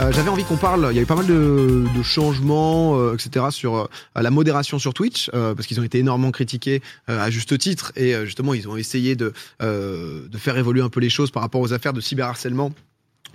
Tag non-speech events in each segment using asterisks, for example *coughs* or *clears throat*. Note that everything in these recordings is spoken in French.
Euh, J'avais envie qu'on parle. Il y a eu pas mal de, de changements, euh, etc. sur euh, la modération sur Twitch, parce qu'ils ont été énormément critiqués à juste titre, et justement ils ont essayé de de faire évoluer un peu les choses par rapport aux affaires de cyberharcèlement.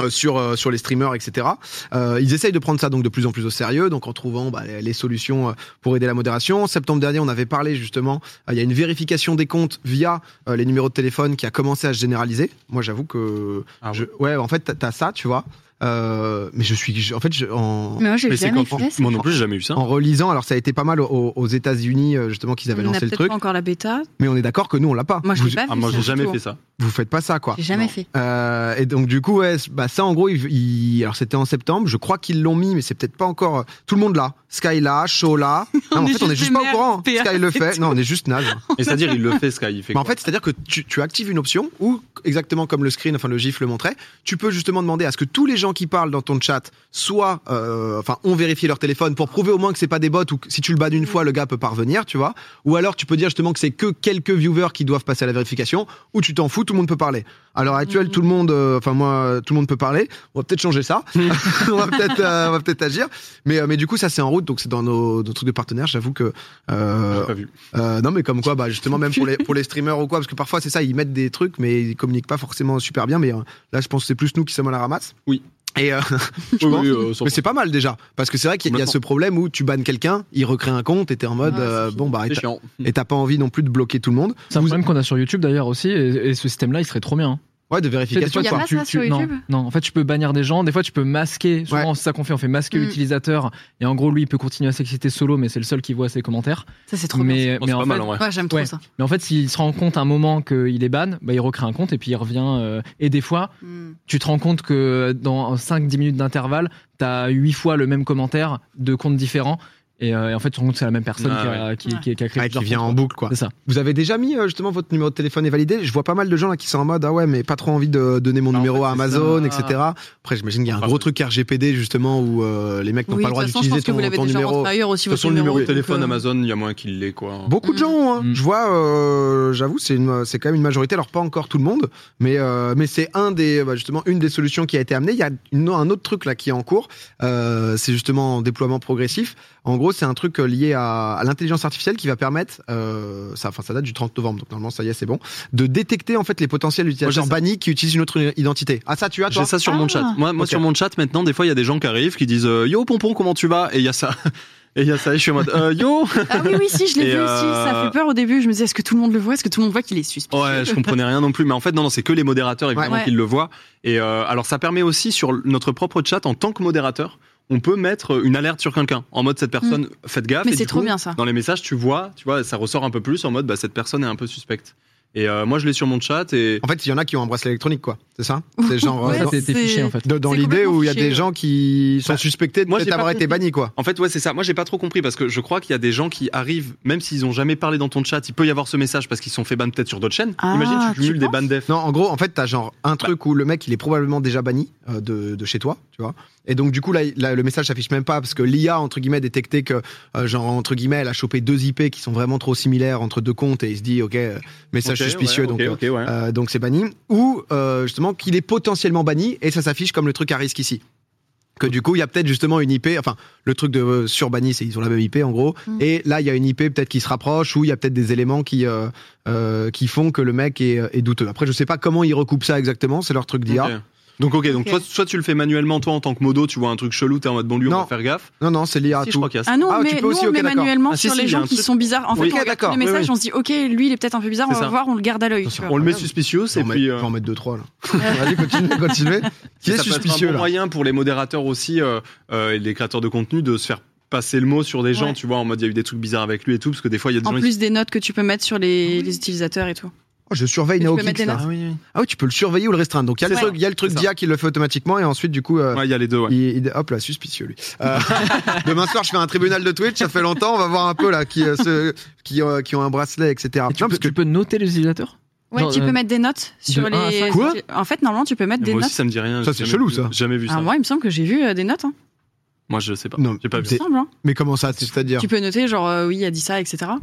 euh, sur euh, sur les streamers etc euh, ils essayent de prendre ça donc de plus en plus au sérieux donc en trouvant bah, les- solutions pour aider la modération en septembre dernier on avait parlé justement il y a une vérification des comptes via les numéros de téléphone qui a commencé à se généraliser moi j'avoue que Ah je- ouais? en fait t'as ça tu vois euh, mais je suis en fait je, en Mais moi, j'ai Mais c'est jamais quand fait ça. Moi non plus, j'ai jamais eu ça. en relisant, alors ça a été pas mal aux, aux États-Unis euh, justement qu'ils avaient On a lancé le peut-être truc, pas encore la bêta. mais on est d'accord que nous on l'a pas. Moi, je vous, l'ai pas Ah, moi, ça, j'ai jamais du tout. fait ça. vous faites pas ça quoi. J'ai jamais Non. fait. Euh, et donc du coup, ouais, c- bah ça en gros, il, il- alors c'était en septembre. Je crois qu'ils l'ont mis, mais c'est peut-être pas encore tout le monde là. Sky là, Shaw là. *laughs* Non, en est fait, on est juste juste des pas au merdes, courant. PA, Sky le c'est fait. tout. Non, on est juste naze. Et c'est-à-dire, il le fait, Sky. Il fait Mais en quoi fait, c'est-à-dire que tu, tu actives une option où, exactement comme le screen, enfin le gif le montrait, tu peux justement demander à ce que tous les gens qui parlent dans ton chat soient, euh, enfin, ont vérifié leur téléphone pour prouver au moins que c'est pas des bots ou que si tu le bats d'une fois, le gars peut parvenir, tu vois. Ou alors tu peux dire justement que c'est que quelques viewers qui doivent passer à la vérification, ou tu t'en fous, tout le monde peut parler. À l'heure actuelle, Mhm. tout le monde, euh, enfin moi, tout le monde peut parler. On va peut-être changer ça. *laughs* on va peut-être, euh, on va peut-être agir. Mais, euh, mais du coup, ça c'est en route, donc c'est dans nos, nos trucs de partenaires. J'avoue que euh, J'ai pas vu. euh, non, mais comme quoi, bah justement, même pour les pour les *laughs* streamers ou quoi, parce que parfois c'est ça, ils mettent des trucs, mais ils communiquent pas forcément super bien. Mais euh, là, je pense que c'est plus nous qui sommes à la ramasse. Oui. Et euh, *laughs* je Oui, pense- oui, euh, mais c'est pas mal déjà, parce que c'est vrai qu'il y a- ce problème où tu bannes quelqu'un, il recrée un compte, et t'es en mode euh, bon bah et t'as- chiant. et t'as pas envie non plus de bloquer tout le monde. C'est un Vous- problème qu'on a sur YouTube d'ailleurs aussi, et, et ce système-là, il serait trop bien. Ouais, de vérification. fois, Y a quoi. pas ça sur non, YouTube non, en fait, tu peux bannir des gens. Des fois, tu peux masquer. Souvent, c'est ça qu'on fait. On fait masquer Mm. l'utilisateur. Et en gros, lui, il peut continuer à s'exciter solo, mais c'est le seul qui voit ses commentaires. Ça, c'est trop bien. mais, c'est en pas mal fait, en vrai. Ouais, j'aime trop Ouais. ça. mais en fait, s'il se rend compte à un moment qu'il est ban, bah, il recrée un compte et puis il revient. euh, et des fois, Hmm. tu te rends compte que dans 5-10 minutes d'intervalle, t'as 8 fois le même commentaire de comptes différents. Et, euh, et en fait, tu te rends compte que c'est la même personne Ah qui, a, qui, Ouais. qui- qui a créé Ouais, qui vient en boucle quoi. C'est ça. Vous avez déjà mis euh, justement votre numéro de téléphone est validé? Je vois pas mal de gens là qui sont en mode ah ouais mais pas trop envie de donner mon Bah, en numéro fait, à Amazon ça. etc. Après j'imagine qu'il y a un Enfin, gros truc RGPD justement où euh, les mecs n'ont Oui, pas le droit d'utiliser pense que ton, vous l'avez ton déjà numéro. aussi. De toute façon, le numéro de donc, téléphone euh, Amazon, il y a moins qu'il l'ait, quoi. Beaucoup de gens, hein. Mm. je vois, euh, j'avoue, c'est c'est quand même une majorité. Alors pas encore tout le monde, mais euh, mais c'est un des, bah, justement, une des solutions qui a été amenée. Il y a un autre truc là qui est en cours. C'est justement en déploiement progressif. En gros, c'est un truc euh, lié à, à l'intelligence artificielle qui va permettre, euh, ça, enfin, ça date du 30 novembre, donc normalement ça y est, c'est bon, de détecter en fait les potentiels utilisateurs bannis qui utilisent une autre identité. Ah ça, tu as toi J'ai ça sur mon chat. Moi, moi sur mon chat, maintenant, des fois, il y a des gens qui arrivent qui disent euh, Yo, Pompon, comment tu vas? Et il y a ça. *laughs* Et il y a ça, et je suis en mode euh, Yo Ah oui, oui, si, je l'ai vu euh, aussi. Ça fait peur au début. Je me disais, est-ce que tout le monde le voit? Est-ce que tout le monde voit qu'il est suspicieux? Ouais, je comprenais rien non plus. Mais en fait, non, non, c'est que les modérateurs, évidemment, Ouais. qui le voient. Et euh, alors, ça permet aussi, sur notre propre chat, en tant que modérateur, on peut mettre une alerte sur quelqu'un. En mode, cette personne, faites gaffe. Mais et c'est trop coup, bien ça. Dans les messages, tu vois, tu vois, ça ressort un peu plus en mode, bah, cette personne est un peu suspecte. Et euh, moi, je l'ai sur mon chat et. En fait, il y en a qui ont un bracelet électronique, quoi. C'est ça? *laughs* C'est genre Ouais, euh, c'est- fiché en fait. dans, l'idée où il y a des ouais. gens qui sont Bah, suspectés de peut-être été bannis, quoi. En fait, ouais, c'est ça. Moi, j'ai pas trop compris parce que je crois qu'il y a des gens qui arrivent, même s'ils ont jamais parlé dans ton chat, il peut y avoir ce message parce qu'ils sont fait ban peut-être sur d'autres chaînes. Ah, Imagine, tu cumules des bans def. Non, en gros, en fait, t'as genre un truc où le mec, il est probablement déjà banni euh, de, de chez toi, tu vois. Et donc, du coup, là, là, le message s'affiche même pas parce que l'IA, entre guillemets, détecté que, euh, genre, entre guillemets, elle a chopé deux IP qui sont vraiment trop similaires entre deux comptes et il se dit, ok, euh, message suspicieux, ouais, donc, euh, ouais. euh, donc c'est banni. Ou, euh, justement, qu'il est potentiellement banni et ça s'affiche comme le truc à risque ici. Que du coup, il y a peut-être justement une IP, enfin, le truc de euh, sur banni, c'est ils ont la même IP en gros. Mm. Et là, il y a une IP peut-être qui se rapproche ou il y a peut-être des éléments qui, euh, euh, qui font que le mec est, est douteux. Après, je sais pas comment ils recoupent ça exactement, c'est leur truc d'IA. Donc ok, donc Ok. soit, soit tu le fais manuellement toi en tant que modo, tu vois un truc chelou, t'es en mode bon lui on Non. va faire gaffe. Non, non, c'est l'IA Si, je tout. crois qu'il y a ça. Ah non, Ah, tu mais peux nous aussi, on ok, met d'accord. manuellement Ah, si, sur si, les gens un qui truc. sont bizarres. En fait, Oui, on ok, regarde les messages, oui, oui. on se dit, ok, lui il est peut-être un peu bizarre, C'est on va voir, on le garde à l'œil. Tu. On le met suspicieux et en puis. mettre- euh, je vais en mettre deux, trois là. *laughs* Vas-y, continue, continue. Qui est un suspicieux bon là moyen pour les modérateurs aussi, euh, euh, et les créateurs de contenu, de se faire passer le mot sur des gens, Ouais. tu vois, en mode il y a eu des trucs bizarres avec lui et tout, parce que des fois il y a des En gens. plus des notes que tu peux mettre sur les, les utilisateurs et tout. Oh, Je surveille notes. Ah oui, oui. Ah oui, tu peux le surveiller ou le restreindre. Donc il y a le truc, il y a le truc C'est ça. d'IA qui le fait automatiquement et ensuite du coup. euh, Ouais, il y a les deux, ouais. Il, il- hop là, suspicieux lui. Euh, *laughs* demain soir, je fais un tribunal de Twitch. Ça fait longtemps. On va voir un peu là qui euh, ceux- qui, euh, qui ont un bracelet, etc. Et tu, Non, peux, parce que tu peux noter les utilisateurs Ouais, Genre, tu euh, peux mettre des notes sur de les. Quoi En fait, normalement, tu peux mettre des Moi notes. aussi ça me dit rien. Ça, c'est chelou, ça. Jamais vu ça. Ah, moi, il me semble que j'ai vu des notes. Hein. Moi je sais pas. Non, J'ai pas Il vu. semble. Hein. mais comment ça C'est-à-dire Tu peux noter, genre, euh, oui, il a dit ça, etc.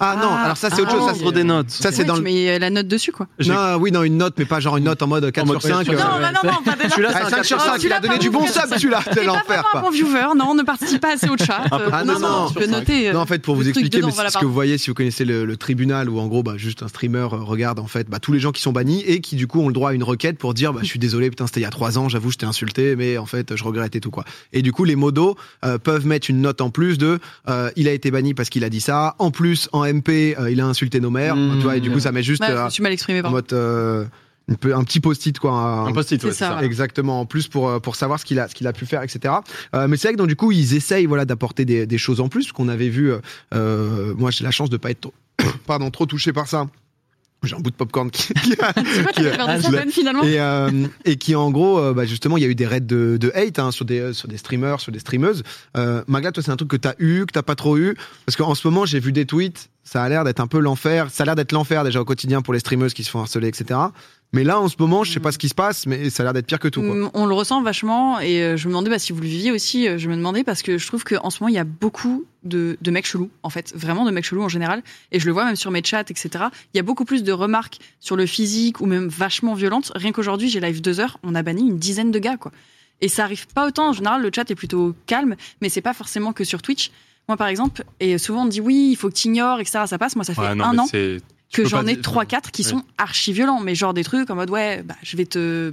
Ah non, Ah. alors ça c'est autre Ah. chose. Ça, des notes. ça, c'est Ouais, dans tu le. mets la note dessus, quoi. Non, oui, non, une note, mais pas genre une note en mode 4 En mode sur 5. sur euh, cinq. Non, non, non, pas déjà. Celui-là, *laughs* c'est Ah, un 5 4 sur sur 5, cinq. il a donné du bon sub, celui-là, *laughs* c'est T'es pas l'enfer, vraiment quoi. un bon viewer, non, ne participe pas assez au chat. Peu Euh, non, non, tu peux noter. euh, Non, en fait, pour vous truc expliquer, dedans, mais voilà, c'est ce que pardon. vous voyez si vous connaissez le, le tribunal où en gros, bah, juste un streamer euh, regarde en fait bah, tous les gens qui sont bannis et qui du coup ont le droit à une requête pour dire bah, je suis désolé, putain, c'était il y a trois ans, j'avoue, je t'ai insulté, mais en fait, je regrette et tout quoi. Et du coup, les modos euh, peuvent mettre une note en plus de euh, il a été banni parce qu'il a dit ça. En plus, en MP, euh, il a insulté nos mères. Mmh. tu vois, et du coup, ça met juste Ouais, je euh, mal exprimé, en pardon. mode euh, peu- un petit post-it quoi. un- Un post-it, C'est ouais, c'est ça, ça. Exactement, en plus pour, pour savoir ce qu'il a, ce qu'il a pu faire, etc. Euh, mais c'est vrai que donc, du coup, ils essayent voilà, d'apporter des, des choses en plus, qu'on avait vu. euh, moi, j'ai la chance de pas être trop, *coughs* pardon, trop touché par ça. J'ai un bout de popcorn qui, *laughs* qui a- qui- l'ai- Ben, finalement et, euh, et qui en gros, euh, bah, justement, il y a eu des raids de, de hate hein, sur, des, sur des streamers, sur des streameuses. Euh, Magla, toi, c'est un truc que t'as eu, que t'as pas trop eu, parce qu'en ce moment, j'ai vu des tweets, ça a l'air d'être un peu l'enfer. Ça a l'air d'être l'enfer déjà au quotidien pour les streameuses qui se font harceler, etc. Mais là, en ce moment, je sais pas ce qui se passe, mais ça a l'air d'être pire que tout. Quoi. Mm, On le ressent vachement et euh, je me demandais bah, si vous le viviez aussi. euh, Je me demandais parce que je trouve qu'en ce moment il y a beaucoup de, de mecs chelous en fait, vraiment de mecs chelous en général. Et je le vois même sur mes chats, etc. Il y a beaucoup plus de remarques sur le physique ou même vachement violentes. Rien qu'aujourd'hui j'ai live deux heures, on a banni une dizaine de gars quoi. Et ça arrive pas autant. En général, le chat est plutôt calme, mais c'est pas forcément que sur Twitch. Moi par exemple, et souvent on me dit oui, il faut que t'ignores, etc. Ça passe. Moi ça fait Ouais, non, un an c'est- tu que j'en ai dire- 3-4 qui Ouais. sont archi violents, mais genre des trucs en mode ouais, bah, je vais te.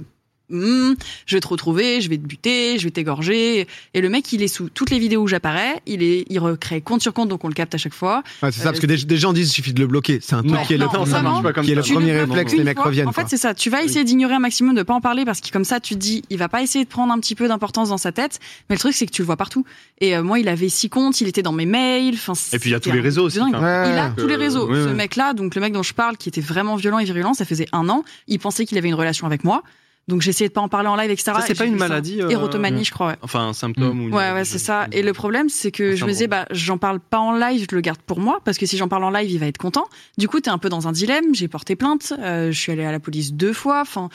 Hmm, je vais te retrouver, je vais te buter, je vais t'égorger. Et le mec, il est sous toutes les vidéos où j'apparais, il est, il recrée compte sur compte, donc on le capte à chaque fois. Ouais, c'est ça, Euh, parce que des, des gens disent il suffit de le bloquer. C'est un truc qui est le, non, Non, ça vraiment, marche pas comme qui est le ça. Tu premier réflexe, les mecs fois. reviennent. En fait, c'est ça. Tu vas essayer d'ignorer un maximum, de pas en parler parce que comme ça, tu te dis, il va pas essayer de prendre un petit peu d'importance dans sa tête. Mais le truc, c'est que tu le vois partout. Et euh, moi, il avait six comptes, il était dans mes mails. Enfin, Et puis il y a tous les réseaux aussi. Ouais. Il a tous les réseaux. Ce mec-là, donc le mec dont je parle, qui était vraiment violent et virulent, ça faisait un an. Il pensait qu'il avait une relation avec moi. Donc j'essayais de pas en parler en live, etc. Ça, c'est Et pas j'ai une maladie, euh, Érotomanie, je crois, ouais. Enfin, un symptôme ou une- Ouais, ouais, c'est ça. Et le problème, c'est que Un je me disais, bah, j'en parle pas en live, je le garde pour moi, parce que si j'en parle en live, il va être content. Du coup, t'es un peu dans un dilemme. J'ai porté plainte, euh, je suis allée à la police deux fois. Enfin,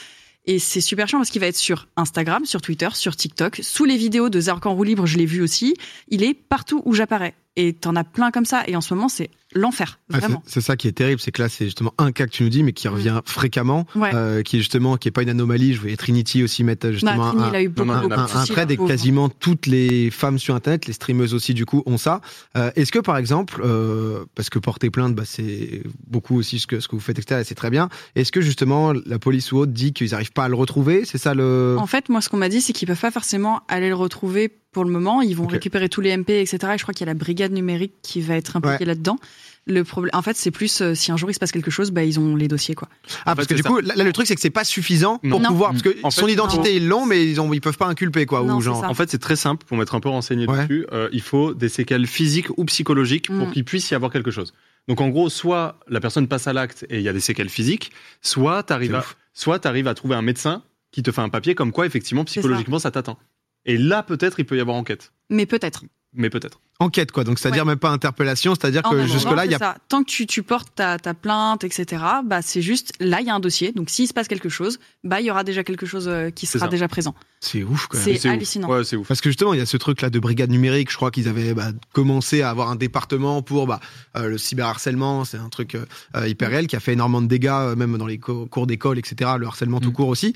et c'est super chiant parce qu'il va être sur Instagram, sur Twitter, sur TikTok, sous les vidéos de Zark en roue libre, je l'ai vu aussi. Il est partout où j'apparais. Et t'en as plein comme ça. Et en ce moment, c'est l'enfer, vraiment. c'est- ça qui est terrible, c'est que là, c'est justement un cas que tu nous dis, mais qui revient fréquemment, Ouais. euh, qui est justement, qui est pas une anomalie. Je voyais Trinity aussi mettre Bah, justement Trini, un, beaucoup, un, beaucoup thread et quasiment toutes les femmes sur Internet, les streameuses aussi du coup ont ça. Euh, Est-ce que par exemple, euh, parce que porter plainte, bah, c'est beaucoup aussi ce que ce que vous faites, etc. et C'est très bien. Est-ce que justement la police ou autre dit qu'ils arrivent pas à le retrouver? C'est ça le. En fait, moi, ce qu'on m'a dit, c'est qu'ils peuvent pas forcément aller le retrouver pour le moment. Ils vont récupérer tous les MP, etc. Et je crois qu'il y a la brigade numérique qui va être impliquée Ouais. là-dedans. Le problème, en fait, c'est plus euh, si un jour il se passe quelque chose, bah ils ont les dossiers quoi. Ah, En parce fait, que du c'est coup, là, là, le truc c'est que c'est pas suffisant pour Non. pouvoir, parce que En fait, son identité ils l'ont, mais ils ont, ils peuvent pas inculper quoi, Non, ou c'est genre. ça. En fait, c'est très simple pour m'être un peu renseigné Ouais. dessus. euh, il faut des séquelles physiques ou psychologiques pour Mm. qu'il puisse y avoir quelque chose. Donc, en gros, soit la personne passe à l'acte et il y a des séquelles physiques, soit tu C'est arrives à, ouf. soit t'arrives à trouver un médecin qui te fait un papier comme quoi, effectivement, ça. psychologiquement, ça t'atteint. Et là, peut-être, il peut y avoir enquête. Mais peut-être. Mais peut-être. Enquête quoi, donc c'est-à-dire Ouais. même pas interpellation, c'est-à-dire que attendant, jusque là il y c'est a. ça. Tant que tu, tu portes ta, ta plainte, etc. Bah c'est juste là il y a un dossier. Donc s'il se passe quelque chose, bah il y aura déjà quelque chose euh, qui sera déjà présent. C'est ouf quand même. C'est ouf. hallucinant. Ouais, c'est ouf. Parce que justement, il y a ce truc-là de brigade numérique. Je crois qu'ils avaient bah, commencé à avoir un département pour bah, euh, le cyberharcèlement. C'est un truc euh, hyper réel qui a fait énormément de dégâts, euh, même dans les co- cours d'école, etc. Le harcèlement tout Mm. court aussi.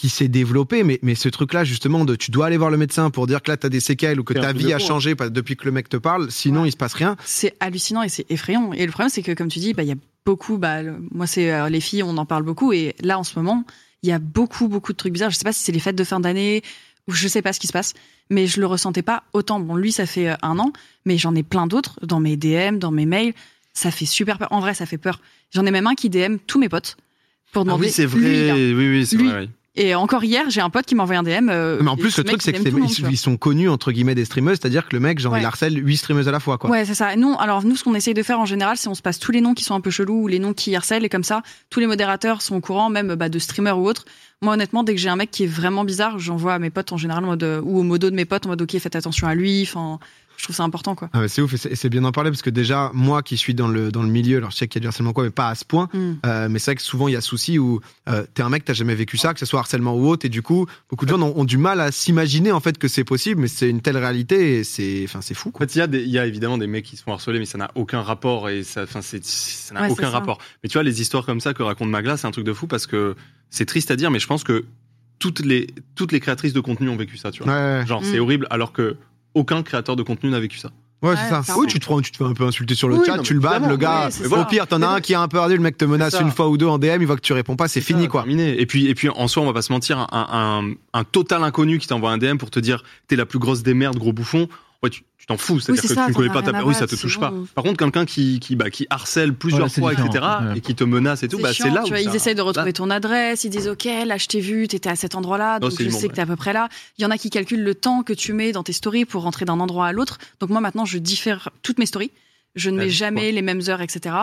Qui s'est développé, mais, mais ce truc-là, justement, de tu dois aller voir le médecin pour dire que là, tu as des séquelles ou que ta vie a hein. changé depuis que le mec te parle, sinon Ouais. il se passe rien. C'est hallucinant et c'est effrayant. Et le problème, c'est que, comme tu dis, bah, il y a beaucoup. Bah, le- moi, c'est euh, les filles, on en parle beaucoup. Et là, en ce moment, il y a beaucoup, beaucoup de trucs bizarres. Je sais pas si c'est les fêtes de fin d'année ou je sais pas ce qui se passe, mais je le ressentais pas autant. Bon, lui, ça fait euh, un an, mais j'en ai plein d'autres dans mes DM, dans mes mails. Ça fait super peur. En vrai, ça fait peur. J'en ai même un qui DM tous mes potes pour Ah demander. oui, c'est lui, vrai. Oui, oui, c'est vrai. oui. Et encore hier, j'ai un pote qui m'a envoyé un DM. euh, mais en plus, le truc, c'est qu'ils ils sont connus, entre guillemets, des streameuses, c'est-à-dire que le mec, genre, Ouais. il harcèle 8 streameuses à la fois, quoi. Ouais, c'est ça. Nous, alors nous, ce qu'on essaye de faire en général, c'est on se passe tous les noms qui sont un peu chelous ou les noms qui harcèlent et comme ça, tous les modérateurs sont au courant, même bah, de streamers ou autres. Moi, honnêtement, dès que j'ai un mec qui est vraiment bizarre, j'envoie à mes potes en général en mode, euh, ou au modo de mes potes en mode ok, faites attention à lui. Enfin, Je trouve ça important, quoi. Ah, c'est ouf et c'est- bien d'en parler parce que déjà moi qui suis dans le dans le milieu alors je sais qu'il y a du harcèlement quoi mais pas à ce point Mm. euh, mais c'est vrai que souvent il y a souci où euh, t'es un mec t'as jamais vécu ça que ce soit harcèlement ou autre et du coup beaucoup de gens ont, ont du mal à s'imaginer en fait que c'est possible mais c'est une telle réalité et c'est enfin c'est fou En fait, il y, a des- il y a évidemment des mecs qui se font harceler, mais ça n'a aucun rapport et ça, enfin, c'est, ça n'a Ouais, c'est aucun ça. rapport. Mais tu vois, les histoires comme ça que raconte Magla, c'est un truc de fou parce que c'est triste à dire, mais je pense que toutes les, toutes les créatrices de contenu ont vécu ça, tu vois. Ouais ouais, Genre, Mm. c'est horrible, alors que aucun créateur de contenu n'a vécu ça. ouais, Ouais, c'est ça. Oui tu te prends tu te fais un peu insulter sur le Oui, chat non, tu le évidemment, le gars au ça. pire t'en as un qui a un peu ardu le mec te menace une fois ou deux en DM il voit que tu réponds pas c'est fini ça, quoi. terminé. Et puis, et puis, en soi, on va pas se mentir, un, un, un total inconnu qui t'envoie un DM pour te dire t'es la plus grosse des merdes, gros bouffon. Ouais, tu t'en fous, c'est-à-dire c'est que ça, tu ne connais as pas ta oui, ça te touche pas. Par contre, quelqu'un qui, qui, bah, qui harcèle plusieurs Ouais, fois, etc., et qui te menace et tout, C'est bah, c'est là tu où vois, ça- ils essayent de retrouver là- ton adresse, ils disent ok, là je t'ai vu, t'étais à cet endroit-là, donc je sais que t'es à peu près là. Il y en a qui calculent le temps que tu mets dans tes stories pour rentrer d'un endroit à l'autre. Donc moi maintenant, je diffère toutes mes stories. Je ne mets jamais les mêmes heures, etc.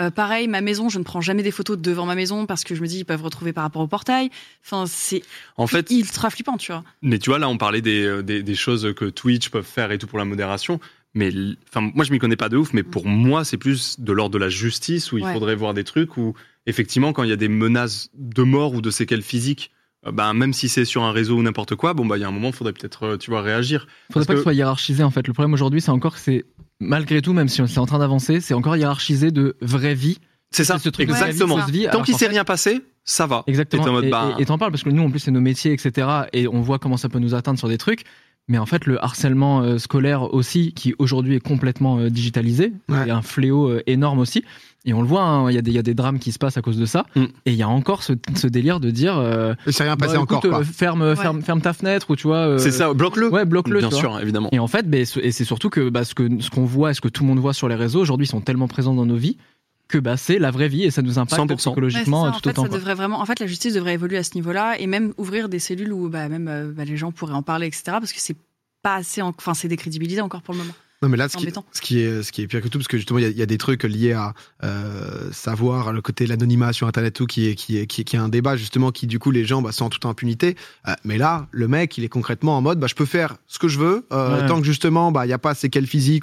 Euh, pareil, ma maison, je ne prends jamais des photos devant ma maison parce que je me dis ils peuvent retrouver par rapport au portail. Enfin, c'est En fait, ultra flippant, tu vois. Mais tu vois, là, on parlait des, euh, des, des choses que Twitch peuvent faire et tout pour la modération. Mais enfin, moi, je m'y connais pas de ouf, mais pour moi, c'est plus de l'ordre de la justice où il Ouais. faudrait voir des trucs où, effectivement, quand il y a des menaces de mort ou de séquelles physiques, euh, ben, même si c'est sur un réseau ou n'importe quoi, bon, bah, il y a un moment, il faudrait peut-être, euh, tu vois, réagir. Faudrait Parce pas que ce soit hiérarchisé en fait. Le problème aujourd'hui, c'est encore que c'est malgré tout, même si c'est en train d'avancer, c'est encore hiérarchisé de vraie vie. C'est ça, ce truc exactement. vie, Tant qu'il qu'en s'est rien passé, ça va. Exactement. Et mode, bah- et- et t'en parles parce que nous, en plus, c'est nos métiers, etc. Et on voit comment ça peut nous atteindre sur des trucs. Mais en fait, le harcèlement euh, scolaire aussi, qui aujourd'hui est complètement euh, digitalisé, Ouais. est un fléau euh, énorme aussi. Et on le voit, hein, il y, a des- il y a des drames qui se passent à cause de ça. Mm. Et il y a encore ce, ce délire de dire euh, c'est rien passé bah, encore quoi. euh, ferme, ferme, ferme ta fenêtre ou tu vois. euh, C'est ça, bloque-le. Ouais, bloque-le. Bien tu vois. sûr, évidemment. Et en fait, ce- et c'est surtout que bah, ce que ce qu'on voit et ce que tout le monde voit sur les réseaux aujourd'hui sont tellement présents dans nos vies que bah, c'est la vraie vie et ça nous impacte 100%. Ouais, psychologiquement ça, tout en fait, autant. ça devrait vraiment. En fait, la justice devrait évoluer à ce niveau-là et même ouvrir des cellules où bah, même euh, bah, les gens pourraient en parler, etc. Parce que c'est pas assez. en- Enfin, c'est décrédibilisé encore pour le moment. Non mais là, ce C'est qui, embêtant. ce qui est ce qui est pire que tout, parce que justement il y a- il y, a des trucs liés à euh, savoir le côté de l'anonymat sur internet tout qui est qui est qui est, qui est un débat justement qui du coup les gens bah, sont en toute impunité. Euh, mais là, le mec il est concrètement en mode bah je peux faire ce que je veux euh, Ouais. tant que justement bah il y a pas C'est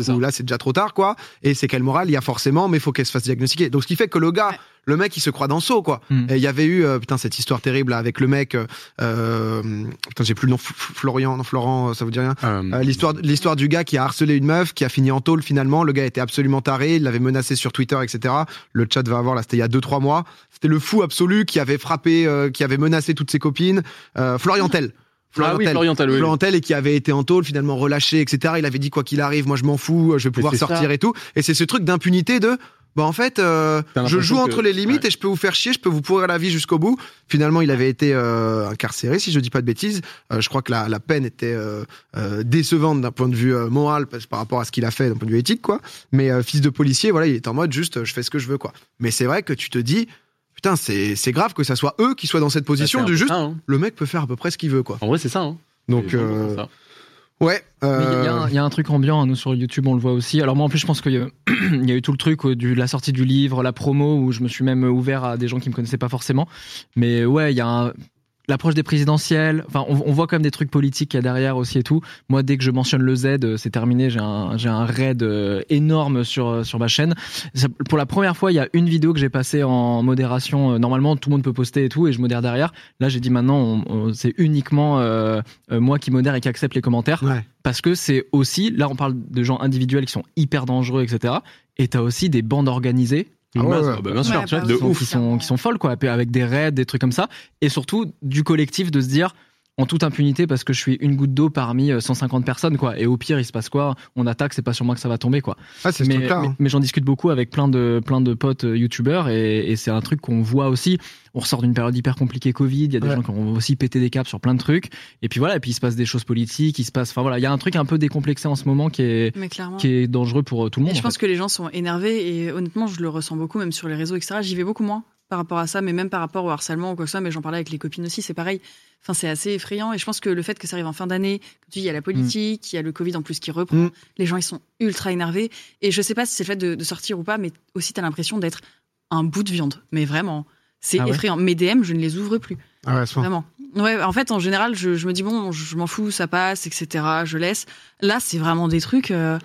ça. ou là c'est déjà trop tard quoi. Et séquelles morales il y a forcément, mais il faut qu'elle se fasse diagnostiquer. Donc ce qui fait que le gars, Ouais. Le mec il se croit dans saut quoi. Mm. Et il y avait eu euh, putain cette histoire terrible là, avec le mec euh, euh, putain j'ai plus le nom Florian non Florent ça vous dit rien Euh, euh, l'histoire, l'histoire du gars qui a harcelé une meuf, qui a fini en tôle finalement. Le gars était absolument taré, il l'avait menacé sur Twitter, etc. Le chat va avoir là, c'était il y a 2-3 mois. C'était le fou absolu qui avait frappé, euh, qui avait menacé toutes ses copines. Euh, Florian Tell. Ah oui, Tell. Florian Tell, oui, oui. Florian Tell et qui avait été en tôle, finalement relâché, etc. Il avait dit quoi qu'il arrive, moi je m'en fous, je vais pouvoir ça. sortir et tout. Et c'est ce truc d'impunité de, bah en fait, euh, je joue entre que- les limites ouais. et je peux vous faire chier, je peux vous pourrir la vie jusqu'au bout. Finalement, il avait été euh, incarcéré, si je dis pas de bêtises. Euh, je crois que la, la peine était décevante d'un point de vue moral parce- par rapport à ce qu'il a fait d'un point de vue éthique, quoi. Mais fils de policier, voilà, il est en mode juste, je fais ce que je veux, quoi. Mais c'est vrai que tu te dis, putain, c'est grave que ça soit eux qui soient dans cette bah, position du juste, ça, hein. le mec peut faire à peu près ce qu'il veut, quoi. En vrai, c'est ça. hein. Donc, euh, ouais. Il y, a- il y a euh, un- y a un truc ambiant, hein, nous sur YouTube, on le voit aussi. Alors moi en plus je pense qu'il y, a- *clears throat* il y a eu tout le truc euh, de la sortie du livre, la promo, où je me suis même ouvert à des gens qui me connaissaient pas forcément. Mais ouais, il y a un- l'approche des présidentielles. Enfin, on, on voit quand même des trucs politiques qu'il y a derrière aussi et tout. Moi, dès que je mentionne le Z, euh, c'est terminé. J'ai un, j'ai un raid euh, énorme sur euh, sur ma chaîne. Pour la première fois, il y a une vidéo que j'ai passée en modération. Normalement, tout le monde peut poster et tout, et je modère derrière. Là, j'ai dit maintenant, c'est uniquement euh, moi qui modère et qui accepte les commentaires ouais. parce que c'est aussi, là on parle de gens individuels qui sont hyper dangereux, etc. Et t'as aussi des bandes organisées. Ah ouais, masse, ouais. bah, bien sûr, Ouais, tu vois, de oui. qui sont, ouf. qui sont, qui sont folles, quoi, avec des raids, des trucs comme ça. Et surtout, du collectif de se dire, en toute impunité, parce que je suis une goutte d'eau parmi euh, 150 personnes, quoi. Et au pire, il se passe quoi? On attaque, c'est pas sur moi que ça va tomber, quoi. Ah, Mais, mais, hein. mais j'en discute beaucoup avec plein de, plein de potes euh, youtubeurs et, et c'est un truc qu'on voit aussi. On ressort d'une période hyper compliquée Covid, il y a des Ouais. gens qui ont aussi pété des câbles sur plein de trucs. Et puis voilà, et puis il se passe des choses politiques, il se passe, enfin voilà, il y a un truc un peu décomplexé en ce moment qui est, qui est dangereux pour euh, tout le Et monde. je en pense fait. que les gens sont énervés et honnêtement, je le ressens beaucoup, même sur les réseaux, etc. J'y vais beaucoup moins par rapport à ça, mais même par rapport au harcèlement ou quoi que ce soit. Mais j'en parlais avec les copines aussi, c'est pareil. Enfin, c'est assez effrayant. Et je pense que le fait que ça arrive en fin d'année, comme tu dis, il y a la politique, il y a le Covid en plus qui reprend. Mm. Les gens, ils sont ultra énervés. Et je sais pas si c'est le fait de, de sortir ou pas, mais aussi, t'as l'impression d'être un bout de viande. Mais vraiment, c'est Ah ouais effrayant. Mes DM, je ne les ouvre plus. Ah ouais. Vraiment. Ouais, en fait, en général, je, je me dis bon, je m'en fous, ça passe, etc. Je laisse. Là, c'est vraiment des trucs. euh,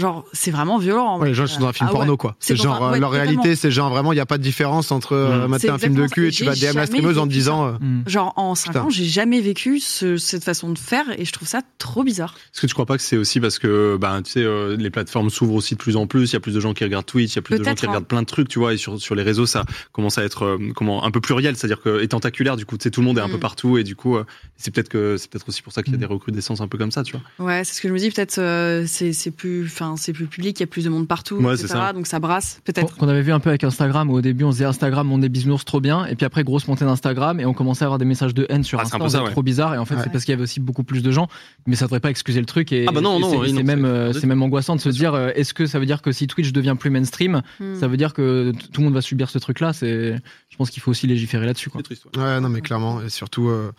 genre, c'est vraiment violent. Ouais, les gens sont dans un film Ah ouais. porno quoi. C'est genre un- euh, ouais, leur réalité, c'est genre vraiment il y a pas de différence entre euh, Mm. mater un film de cul et tu vas DM la streameuse en te disant euh, Hmm. Genre, en 5 Putain. ans, j'ai jamais vécu ce- cette façon de faire et je trouve ça trop bizarre. Est-ce que tu crois pas que c'est aussi parce que bah, tu sais, euh, les plateformes s'ouvrent aussi de plus en plus, il y a plus de gens qui regardent Twitch, il y a plus de gens qui hein. regardent plein de trucs, tu vois, et sur, sur les réseaux, ça commence à être euh, comment, un peu pluriel, c'est-à-dire que et tentaculaire, du coup, tu sais, tout le monde est un peu Mm. partout, et du coup, euh, c'est peut-être que c'est peut-être aussi pour ça qu'il y a Mm. des recrudescences un peu comme ça, tu vois. Ouais, c'est ce que je me dis. Peut-être c'est c'est plus, enfin c'est plus public, il y a plus de monde partout, Ouais, etc. c'est ça. Donc ça brasse, peut-être. qu'on avait vu un peu avec Instagram où au début on se disait Instagram on est bisounours trop bien et puis après grosse montée d'Instagram et on commençait à avoir des messages de haine sur Ah, c'est ouais. trop bizarre et en fait Ouais. c'est parce qu'il y avait aussi beaucoup plus de gens mais ça devrait pas excuser le truc et, Ah bah non, et non, c'est oui, même c'est- euh, c'est même angoissant de se dire euh, est-ce que ça veut dire que si Twitch devient plus mainstream Hmm. ça veut dire que tout le monde va subir ce truc là c'est je pense qu'il faut aussi légiférer là-dessus quoi. C'est triste. ouais. ouais non mais clairement et surtout euh,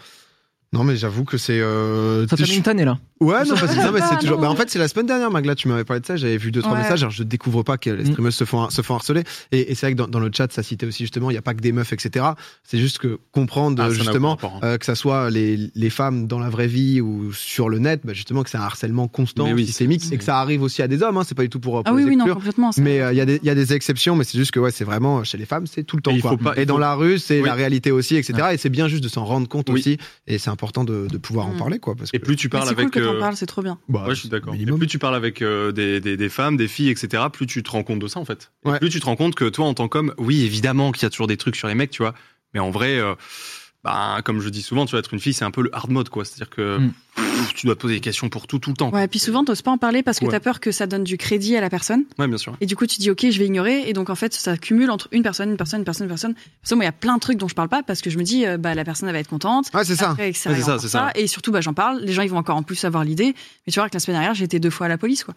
non mais j'avoue que c'est euh, Ça mis une tannée là. Ouais, non, *laughs* parce que mais c'est Ah, toujours. non. Bah, en fait, c'est la semaine dernière, Magla, tu m'avais parlé de ça. J'avais vu deux trois Ouais. messages. Alors, je découvre pas que les Mm. streamers se font se font harceler. Et, et c'est vrai que dans, dans le chat, ça citait aussi justement, il y a pas que des meufs, etc. C'est juste que comprendre Ah, justement rapport, hein. euh, que ça soit les, les femmes dans la vraie vie ou sur le net, bah, justement que c'est un harcèlement constant, oui, systémique, et que ça arrive aussi à des hommes. Hein, c'est pas du tout pour. Ah pour oui, les oui, non, complètement. ça. Mais euh, il y, a des- il y a des exceptions, mais c'est juste que ouais, c'est vraiment chez les femmes, c'est tout le temps. Et quoi. pas- et dans la rue, c'est Oui. la réalité aussi, etc. Et c'est bien juste de s'en rendre compte Oui. aussi. Et c'est important de, de pouvoir en Mm. parler, quoi. Parce Et que, plus tu parles c'est avec. cool que t'en parles, c'est trop bien. bah, Ouais, je suis d'accord. Et plus tu parles avec euh, des, des, des femmes, des filles, etc., plus tu te rends compte de ça, en fait. Et Ouais. plus tu te rends compte que toi, en tant qu'homme, oui, évidemment qu'il y a toujours des trucs sur les mecs, tu vois. Mais en vrai, euh, bah, comme je dis souvent, tu vas être une fille, c'est un peu le hard mode, quoi. C'est-à-dire que Mm. pff, tu dois te poser des questions pour tout, tout le temps. Ouais, puis souvent, t'oses pas en parler parce que Ouais. t'as peur que ça donne du crédit à la personne. Ouais, bien sûr. Et du coup, tu dis, OK, je vais ignorer. Et donc, en fait, ça cumule entre une personne, une personne, une personne, une personne. Parce que moi, il y a plein de trucs dont je parle pas parce que je me dis, euh, bah, la personne, elle va être contente. Ouais, c'est ça. Ouais, c'est ça, ça. Et surtout, bah, j'en parle. Les gens, ils vont encore en plus avoir l'idée. Mais tu vois que la semaine dernière, j'ai été deux fois à la police, quoi.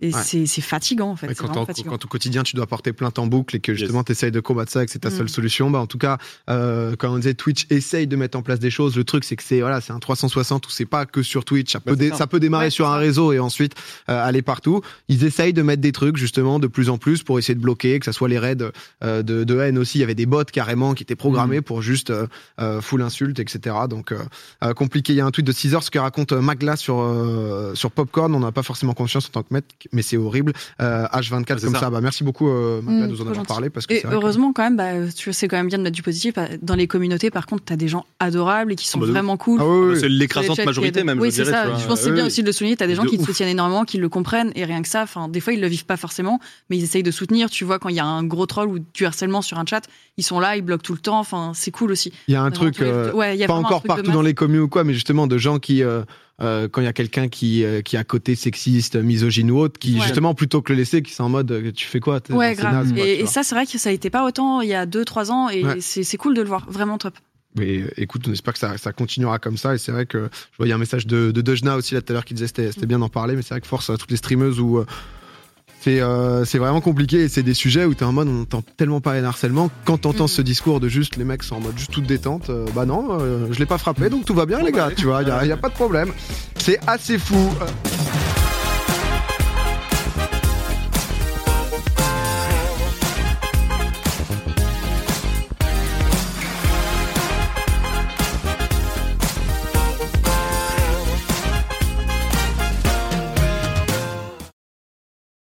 Et Ouais. c'est c'est fatigant, en fait. Ouais, quand, vraiment en- fatigant. quand au quotidien tu dois porter plainte en boucle et que Yes. justement tu essayes de combattre ça et que c'est ta Mm. seule solution, bah en tout cas, euh, quand on disait Twitch essaye de mettre en place des choses, le truc c'est que c'est voilà, c'est un 360 où c'est pas que sur Twitch, ça peut, Bah, c'est dé- ça. ça peut démarrer Ouais, sur un ça. réseau et ensuite euh, aller partout. Ils essayent de mettre des trucs justement de plus en plus pour essayer de bloquer, que ça soit les raids euh, de, de haine aussi. Il y avait des bots carrément qui étaient programmés pour juste euh, euh, full insulte, etc. Donc euh, compliqué. Il y a un tweet de 6 heures ce que raconte Magla sur euh, sur Popcorn. On n'a pas forcément conscience en tant que maître, mais c'est horrible. Euh, H24 c'est comme ça. ça. Bah, merci beaucoup euh, Mm, de nous en avoir gentil. parlé parce que Et heureusement, quand même, bah, tu c'est quand même bien de mettre du positif. Bah, Dans les communautés, par contre, t'as des gens adorables et qui sont bah, vraiment cool. Ah oui, oui, C'est l'écrasante majorité, même, Oui, c'est ça. tu vois. Je pense que c'est bien aussi de le souligner. T'as des gens De qui te ouf. soutiennent énormément, qui le comprennent, et rien que ça, enfin, des fois, ils le vivent pas forcément, mais ils essayent de soutenir. Tu vois, quand il y a un gros troll ou du harcèlement sur un chat, ils sont là, ils bloquent tout le temps. Enfin, c'est cool aussi. Il y a un truc. tu euh, ouais, il y a pas encore partout dans les communes ou quoi, mais justement de gens qui, euh, quand il y a quelqu'un qui, euh, qui a côté sexiste, misogyne ou autre, qui Ouais. justement plutôt que le laisser, qui sont en mode euh, tu fais quoi Ouais, grave. naze, quoi, et ça, c'est vrai que ça a été pas autant il y a 2-3 ans, et Ouais. c'est c'est cool de le voir. Vraiment top. Mais euh, écoute, on espère que ça, ça continuera comme ça. Et c'est vrai que je voyais un message de, de Dejna aussi là tout à l'heure qui disait c'était c'était bien d'en parler, mais c'est vrai que force à toutes les streameuses où euh, c'est euh, c'est vraiment compliqué et c'est des sujets où t'es en mode on entend tellement parler d'harcèlement. Quand t'entends Mhm. ce discours de juste les mecs sont en mode juste toute détente, euh, bah non, euh, je l'ai pas frappé donc tout va bien les gars, tu vois, y a, y a pas de problème. C'est assez fou.